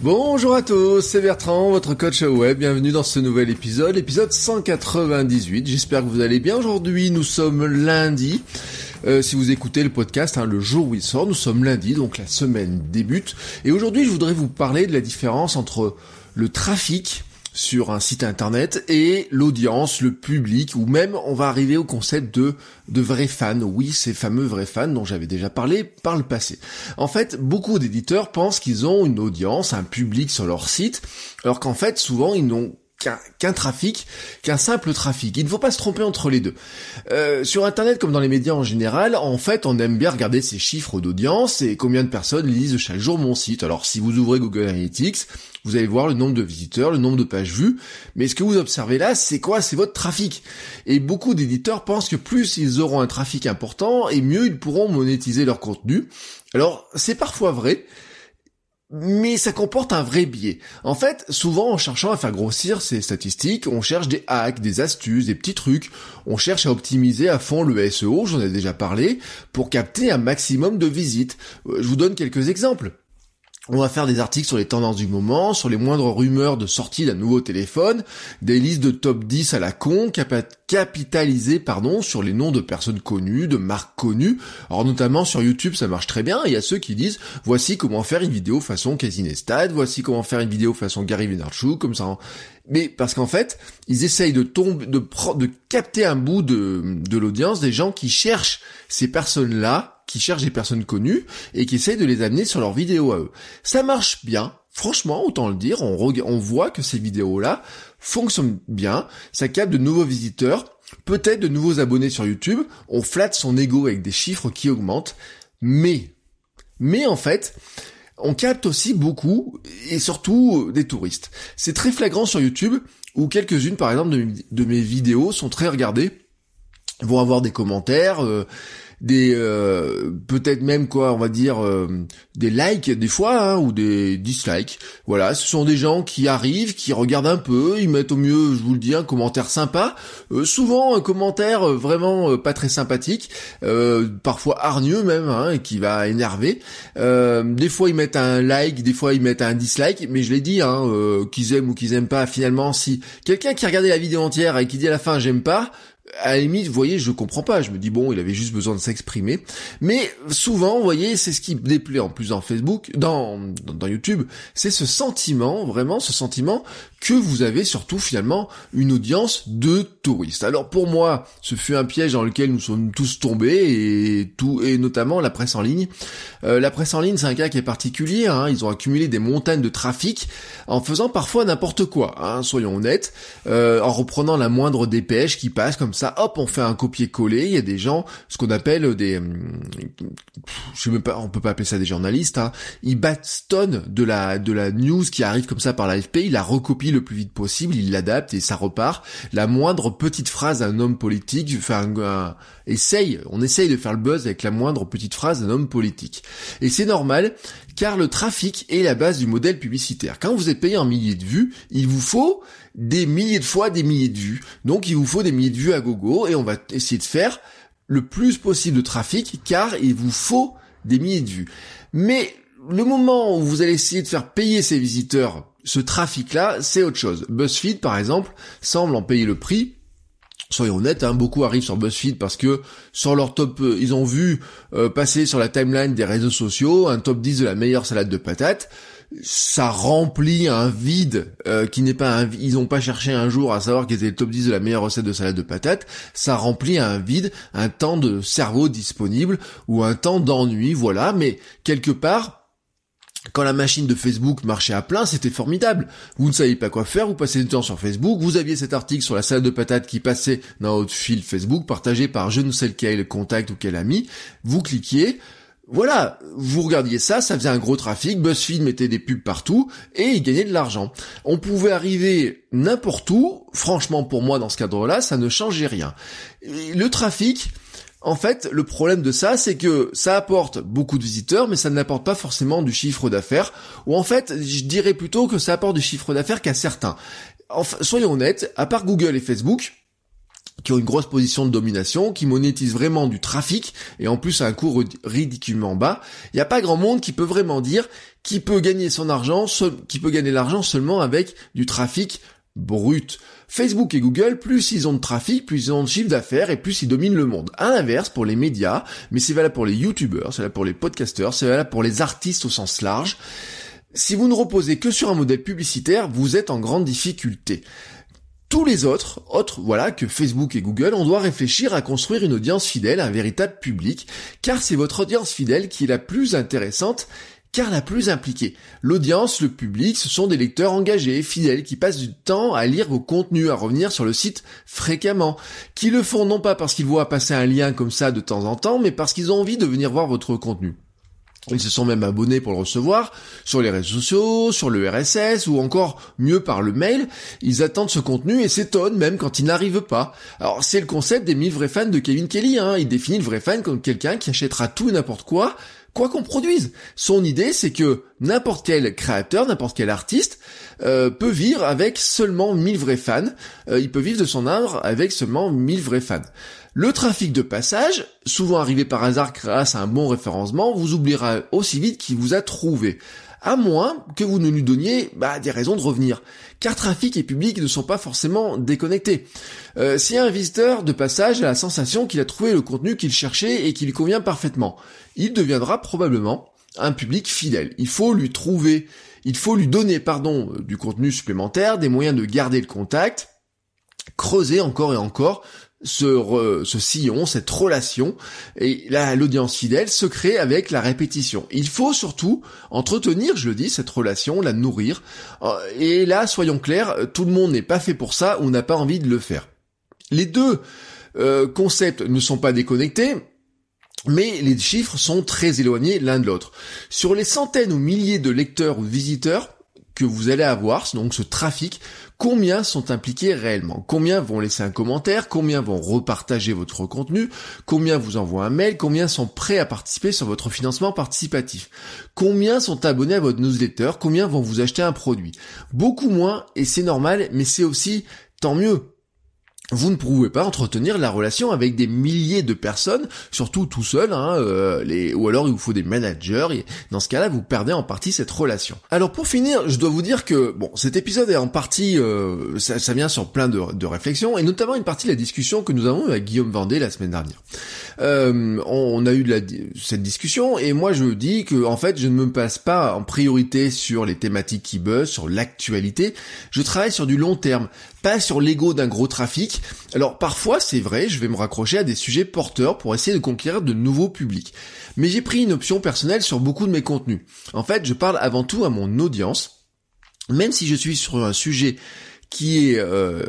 Bonjour à tous, c'est Bertrand, votre coach web. Bienvenue dans ce nouvel épisode, épisode 198. J'espère que vous allez bien. Aujourd'hui, nous sommes lundi. Euh, si vous écoutez le podcast, hein, le jour où il sort, nous sommes lundi, donc la semaine débute. Et aujourd'hui, je voudrais vous parler de la différence entre le trafic sur un site internet et l'audience, le public, ou même on va arriver au concept de, de vrais fans. Oui, ces fameux vrais fans dont j'avais déjà parlé par le passé. En fait, beaucoup d'éditeurs pensent qu'ils ont une audience, un public sur leur site, alors qu'en fait, souvent, ils n'ont qu'un trafic, qu'un simple trafic. Il ne faut pas se tromper entre les deux. Euh, sur Internet, comme dans les médias en général, en fait, on aime bien regarder ces chiffres d'audience et combien de personnes lisent chaque jour mon site. Alors, si vous ouvrez Google Analytics, vous allez voir le nombre de visiteurs, le nombre de pages vues, mais ce que vous observez là, c'est quoi? C'est votre trafic. Et beaucoup d'éditeurs pensent que plus ils auront un trafic important, et mieux ils pourront monétiser leur contenu. Alors, c'est parfois vrai, mais ça comporte un vrai biais. En fait, souvent en cherchant à faire grossir ces statistiques, on cherche des hacks, des astuces, des petits trucs, on cherche à optimiser à fond le SEO, j'en ai déjà parlé, pour capter un maximum de visites. Euh, je vous donne quelques exemples. On va faire des articles sur les tendances du moment, sur les moindres rumeurs de sortie d'un nouveau téléphone, des listes de top 10 à la con, capitalisées pardon, sur les noms de personnes connues, de marques connues. Alors notamment sur YouTube ça marche très bien, il y a ceux qui disent voici comment faire une vidéo façon Casey Neistat, voici comment faire une vidéo façon Gary Vaynerchuk, comme ça. Mais parce qu'en fait, ils essayent de tomber, de, de capter un bout de l'audience des gens qui cherchent ces personnes-là qui cherchent des personnes connues et qui essayent de les amener sur leurs vidéos à eux. Ça marche bien, franchement, autant le dire, on, voit que ces vidéos-là fonctionnent bien, ça capte de nouveaux visiteurs, peut-être de nouveaux abonnés sur YouTube, on flatte son ego avec des chiffres qui augmentent, mais, mais en fait, on capte aussi beaucoup, et surtout des touristes. C'est très flagrant sur YouTube, où quelques-unes, par exemple, de, mes vidéos sont très regardées, vont avoir des commentaires, euh, des euh, peut-être même quoi on va dire euh, des likes des fois hein, ou des dislikes. Voilà ce sont des gens qui arrivent qui regardent un peu ils mettent au mieux je vous le dis un commentaire sympa. Euh, souvent un commentaire vraiment pas très sympathique parfois hargneux même hein, qui va énerver. Des fois ils mettent un like des fois ils mettent un dislike mais je l'ai dit hein, qu'ils aiment ou qu'ils aiment pas finalement si quelqu'un qui a regardé la vidéo entière et qui dit à la fin j'aime pas à la limite, vous voyez, je comprends pas. Je me dis bon, il avait juste besoin de s'exprimer. Mais souvent, vous voyez, c'est ce qui déplaît en plus dans Facebook, dans, dans, YouTube, c'est ce sentiment, vraiment ce sentiment que vous avez surtout finalement une audience de touristes. Alors pour moi, ce fut un piège dans lequel nous sommes tous tombés et tout, et notamment la presse en ligne. Euh, la presse en ligne, c'est un cas qui est particulier. Hein. Ils ont accumulé des montagnes de trafic en faisant parfois n'importe quoi. Hein, soyons honnêtes, euh, en reprenant la moindre dépêche qui passe comme ça. Hop, on fait un copier-coller. Il y a des gens, ce qu'on appelle des, je sais même pas, on peut pas appeler ça des journalistes. Hein. Ils bastonnent de la de la news qui arrive comme ça par l'AFP. Ils la recopient le plus vite possible, il l'adapte et ça repart. La moindre petite phrase d'un homme politique, enfin, essaye, on essaye de faire le buzz avec la moindre petite phrase d'un homme politique. Et c'est normal, car le trafic est la base du modèle publicitaire. Quand vous êtes payé en milliers de vues, il vous faut des milliers de fois des milliers de vues. Donc il vous faut des milliers de vues à gogo et on va essayer de faire le plus possible de trafic car il vous faut des milliers de vues. Mais le moment où vous allez essayer de faire payer ces visiteurs ce trafic-là, c'est autre chose. BuzzFeed, par exemple, semble en payer le prix. Soyons honnêtes, hein, beaucoup arrivent sur BuzzFeed parce que sur leur top, euh, ils ont vu euh, passer sur la timeline des réseaux sociaux un top 10 de la meilleure salade de patates. Ça remplit un vide euh, qui n'est pas un ils n'ont pas cherché un jour à savoir qu'ils étaient le top 10 de la meilleure recette de salade de patates, ça remplit un vide, un temps de cerveau disponible ou un temps d'ennui, voilà, mais quelque part quand la machine de Facebook marchait à plein, c'était formidable. Vous ne saviez pas quoi faire, vous passez du temps sur Facebook, vous aviez cet article sur la salade de patates qui passait dans votre fil Facebook, partagé par je ne sais lequel contact ou quel ami, vous cliquiez, voilà, vous regardiez ça, ça faisait un gros trafic, BuzzFeed mettait des pubs partout et il gagnait de l'argent. On pouvait arriver n'importe où, franchement pour moi dans ce cadre-là, ça ne changeait rien. le trafic, en fait, le problème de ça, c'est que ça apporte beaucoup de visiteurs, mais ça n'apporte pas forcément du chiffre d'affaires. Ou en fait, je dirais plutôt que ça apporte du chiffre d'affaires qu'à certains. Soyons honnêtes, à part Google et Facebook, qui ont une grosse position de domination, qui monétisent vraiment du trafic, et en plus à un coût ridiculement bas, il n'y a pas grand monde qui peut vraiment dire qui peut gagner son argent, qui peut gagner l'argent seulement avec du trafic brut. Facebook et Google, plus ils ont de trafic, plus ils ont de chiffre d'affaires et plus ils dominent le monde. À l'inverse, pour les médias, mais c'est valable pour les youtubeurs, c'est valable pour les podcasteurs, c'est valable pour les artistes au sens large. Si vous ne reposez que sur un modèle publicitaire, vous êtes en grande difficulté. Tous les autres, autres, voilà, que Facebook et Google, on doit réfléchir à construire une audience fidèle, un véritable public, car c'est votre audience fidèle qui est la plus intéressante car la plus impliquée. L'audience, le public, ce sont des lecteurs engagés, fidèles, qui passent du temps à lire vos contenus, à revenir sur le site fréquemment, qui le font non pas parce qu'ils voient passer un lien comme ça de temps en temps, mais parce qu'ils ont envie de venir voir votre contenu. Ils se sont même abonnés pour le recevoir sur les réseaux sociaux, sur le RSS ou encore mieux par le mail. Ils attendent ce contenu et s'étonnent même quand il n'arrive pas. Alors c'est le concept des 1000 vrais fans de Kevin Kelly. Hein. Il définit le vrai fan comme quelqu'un qui achètera tout et n'importe quoi quoi qu'on produise. Son idée, c'est que n'importe quel créateur, n'importe quel artiste euh, peut vivre avec seulement 1000 vrais fans. Euh, il peut vivre de son œuvre avec seulement 1000 vrais fans. Le trafic de passage, souvent arrivé par hasard grâce à un bon référencement, vous oubliera aussi vite qu'il vous a trouvé à moins que vous ne lui donniez bah, des raisons de revenir. Car trafic et public ne sont pas forcément déconnectés. Euh, si un visiteur de passage a la sensation qu'il a trouvé le contenu qu'il cherchait et qu'il lui convient parfaitement, il deviendra probablement un public fidèle. Il faut lui trouver, il faut lui donner, pardon, du contenu supplémentaire, des moyens de garder le contact, creuser encore et encore ce, ce sillon, cette relation, et là l'audience fidèle se crée avec la répétition. Il faut surtout entretenir, je le dis, cette relation, la nourrir. Euh, et là, soyons clairs, tout le monde n'est pas fait pour ça ou n'a pas envie de le faire. Les deux euh, concepts ne sont pas déconnectés, mais les chiffres sont très éloignés l'un de l'autre. Sur les centaines ou milliers de lecteurs ou visiteurs que vous allez avoir, donc ce trafic, combien sont impliqués réellement? Combien vont laisser un commentaire? Combien vont repartager votre contenu? Combien vous envoient un mail? Combien sont prêts à participer sur votre financement participatif? Combien sont abonnés à votre newsletter? Combien vont vous acheter un produit? Beaucoup moins, et c'est normal, mais c'est aussi tant mieux vous ne pouvez pas entretenir la relation avec des milliers de personnes, surtout tout seul, hein, euh, les... ou alors il vous faut des managers, et dans ce cas-là, vous perdez en partie cette relation. Alors pour finir, je dois vous dire que, bon, cet épisode est en partie, euh, ça, vient sur plein de, réflexions, et notamment une partie de la discussion que nous avons avec Guillaume Vendée la semaine dernière. Euh, on, a eu de la, cette discussion, et moi je dis que, en fait, je ne me passe pas en priorité sur les thématiques qui buzzent, sur l'actualité, je travaille sur du long terme, pas sur l'ego d'un gros trafic, alors parfois c'est vrai, je vais me raccrocher à des sujets porteurs pour essayer de conquérir de nouveaux publics. Mais j'ai pris une option personnelle sur beaucoup de mes contenus. En fait, je parle avant tout à mon audience, même si je suis sur un sujet qui est euh,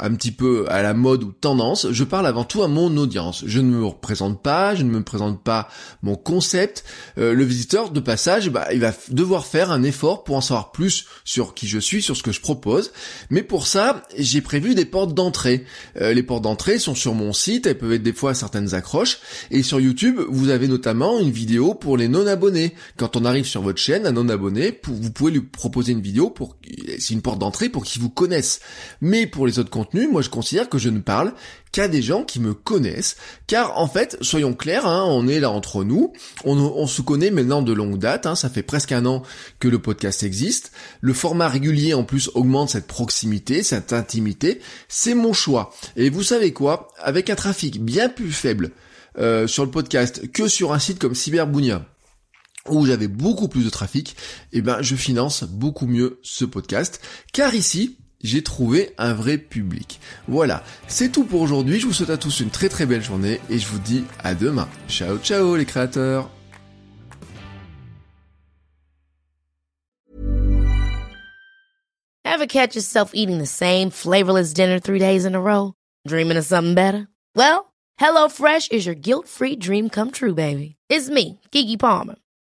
un petit peu à la mode ou tendance, je parle avant tout à mon audience. Je ne me représente pas, je ne me présente pas mon concept. Euh, le visiteur de passage, bah, il va devoir faire un effort pour en savoir plus sur qui je suis, sur ce que je propose. Mais pour ça, j'ai prévu des portes d'entrée. Euh, les portes d'entrée sont sur mon site, elles peuvent être des fois certaines accroches. Et sur YouTube, vous avez notamment une vidéo pour les non-abonnés. Quand on arrive sur votre chaîne, un non-abonné, vous pouvez lui proposer une vidéo pour, c'est une porte d'entrée pour qu'il vous connaisse mais pour les autres contenus, moi je considère que je ne parle qu'à des gens qui me connaissent, car en fait, soyons clairs, hein, on est là entre nous, on, se connaît maintenant de longue date, hein, ça fait presque un an que le podcast existe, le format régulier en plus augmente cette proximité, cette intimité, c'est mon choix. Et vous savez quoi? Avec un trafic bien plus faible euh, sur le podcast que sur un site comme Cyberbounia, où j'avais beaucoup plus de trafic, eh ben je finance beaucoup mieux ce podcast, car ici, j'ai trouvé un vrai public. Voilà, c'est tout pour aujourd'hui, je vous souhaite à tous une très très belle journée et je vous dis à demain. Ciao ciao les créateurs Ever catch yourself eating the same flavorless dinner three days in a row? Dreaming of something better? Well, HelloFresh is your guilt-free dream come true, baby. It's me, Kiki Palmer.